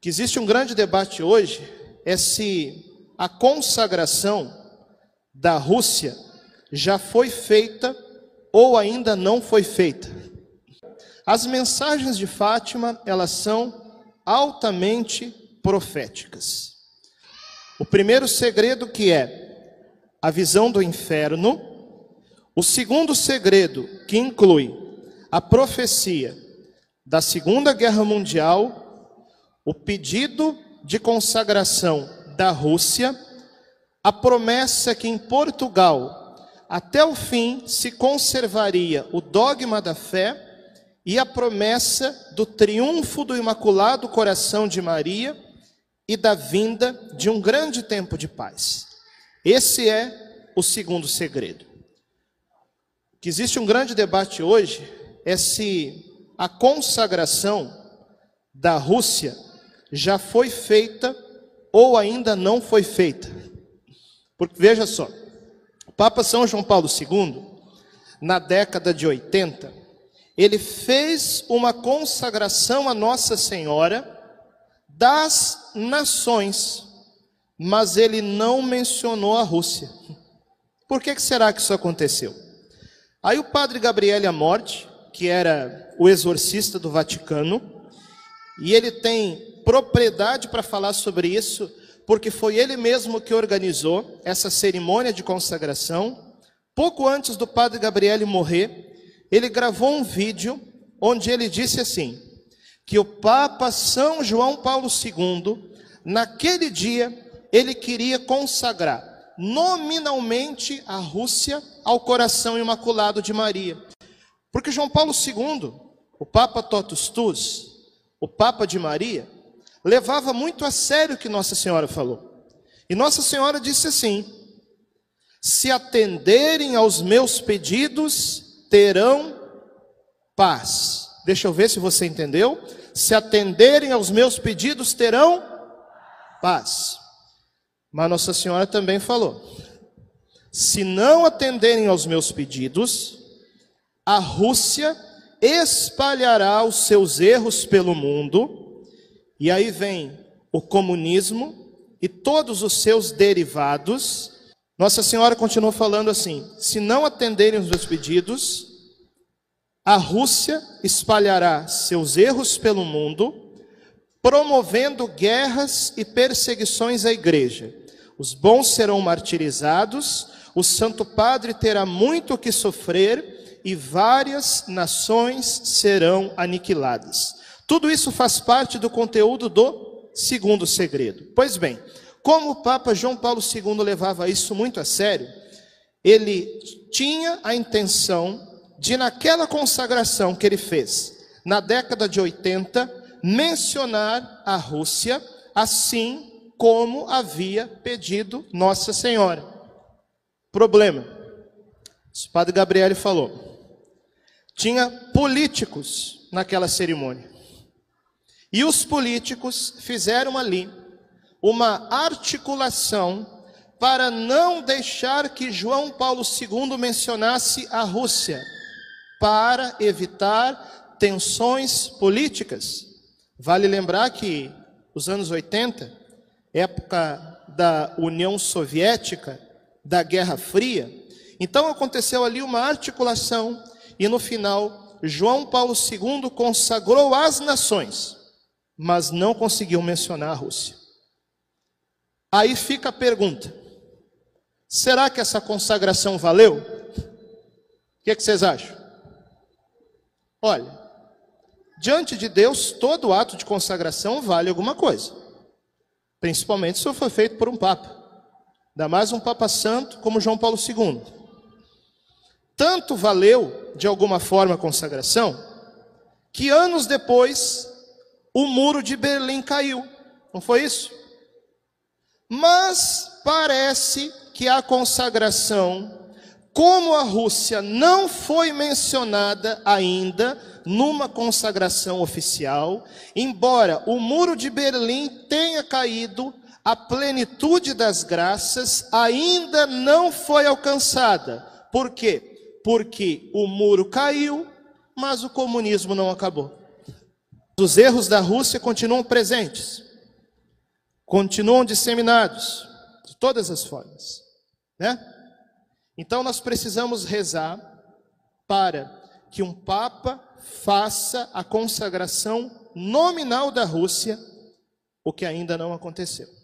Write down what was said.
que existe um grande debate hoje é se a consagração da Rússia já foi feita ou ainda não foi feita. As mensagens de Fátima, elas são altamente proféticas. O primeiro segredo que é a visão do inferno, o segundo segredo que inclui a profecia da Segunda Guerra Mundial, o pedido de consagração da Rússia, a promessa que em Portugal, até o fim, se conservaria o dogma da fé e a promessa do triunfo do Imaculado Coração de Maria e da vinda de um grande tempo de paz. Esse é o segundo segredo. Que existe um grande debate hoje é se a consagração da Rússia já foi feita ou ainda não foi feita. Porque veja só, o Papa São João Paulo II, na década de 80, ele fez uma consagração a Nossa Senhora das nações, mas ele não mencionou a Rússia. Por que, que será que isso aconteceu? Aí o padre Gabriele Amorte, que era o exorcista do Vaticano, e ele tem propriedade para falar sobre isso, porque foi ele mesmo que organizou essa cerimônia de consagração. Pouco antes do padre Gabriele morrer, ele gravou um vídeo onde ele disse assim: que o Papa São João Paulo II, naquele dia, ele queria consagrar nominalmente a Rússia ao coração imaculado de Maria. Porque João Paulo II, o Papa Totus Tus, o Papa de Maria, levava muito a sério o que Nossa Senhora falou. E Nossa Senhora disse assim: Se atenderem aos meus pedidos, terão paz. Deixa eu ver se você entendeu. Se atenderem aos meus pedidos, terão paz. Mas Nossa Senhora também falou: Se não atenderem aos meus pedidos, a Rússia espalhará os seus erros pelo mundo, e aí vem o comunismo e todos os seus derivados. Nossa Senhora continuou falando assim: se não atenderem os meus pedidos, a Rússia espalhará seus erros pelo mundo, promovendo guerras e perseguições à igreja. Os bons serão martirizados, o Santo Padre terá muito que sofrer e várias nações serão aniquiladas. Tudo isso faz parte do conteúdo do segundo segredo. Pois bem, como o Papa João Paulo II levava isso muito a sério, ele tinha a intenção de, naquela consagração que ele fez, na década de 80, mencionar a Rússia, assim como havia pedido Nossa Senhora. Problema. O padre Gabriele falou tinha políticos naquela cerimônia. E os políticos fizeram ali uma articulação para não deixar que João Paulo II mencionasse a Rússia, para evitar tensões políticas. Vale lembrar que os anos 80, época da União Soviética, da Guerra Fria, então aconteceu ali uma articulação e no final, João Paulo II consagrou as nações, mas não conseguiu mencionar a Rússia. Aí fica a pergunta: será que essa consagração valeu? O que, é que vocês acham? Olha, diante de Deus, todo ato de consagração vale alguma coisa, principalmente se foi feito por um Papa, ainda mais um Papa Santo como João Paulo II. Tanto valeu, de alguma forma, a consagração, que anos depois o muro de Berlim caiu. Não foi isso? Mas parece que a consagração, como a Rússia não foi mencionada ainda numa consagração oficial, embora o muro de Berlim tenha caído, a plenitude das graças ainda não foi alcançada. Por quê? porque o muro caiu, mas o comunismo não acabou. Os erros da Rússia continuam presentes. continuam disseminados de todas as formas, né? Então nós precisamos rezar para que um papa faça a consagração nominal da Rússia, o que ainda não aconteceu.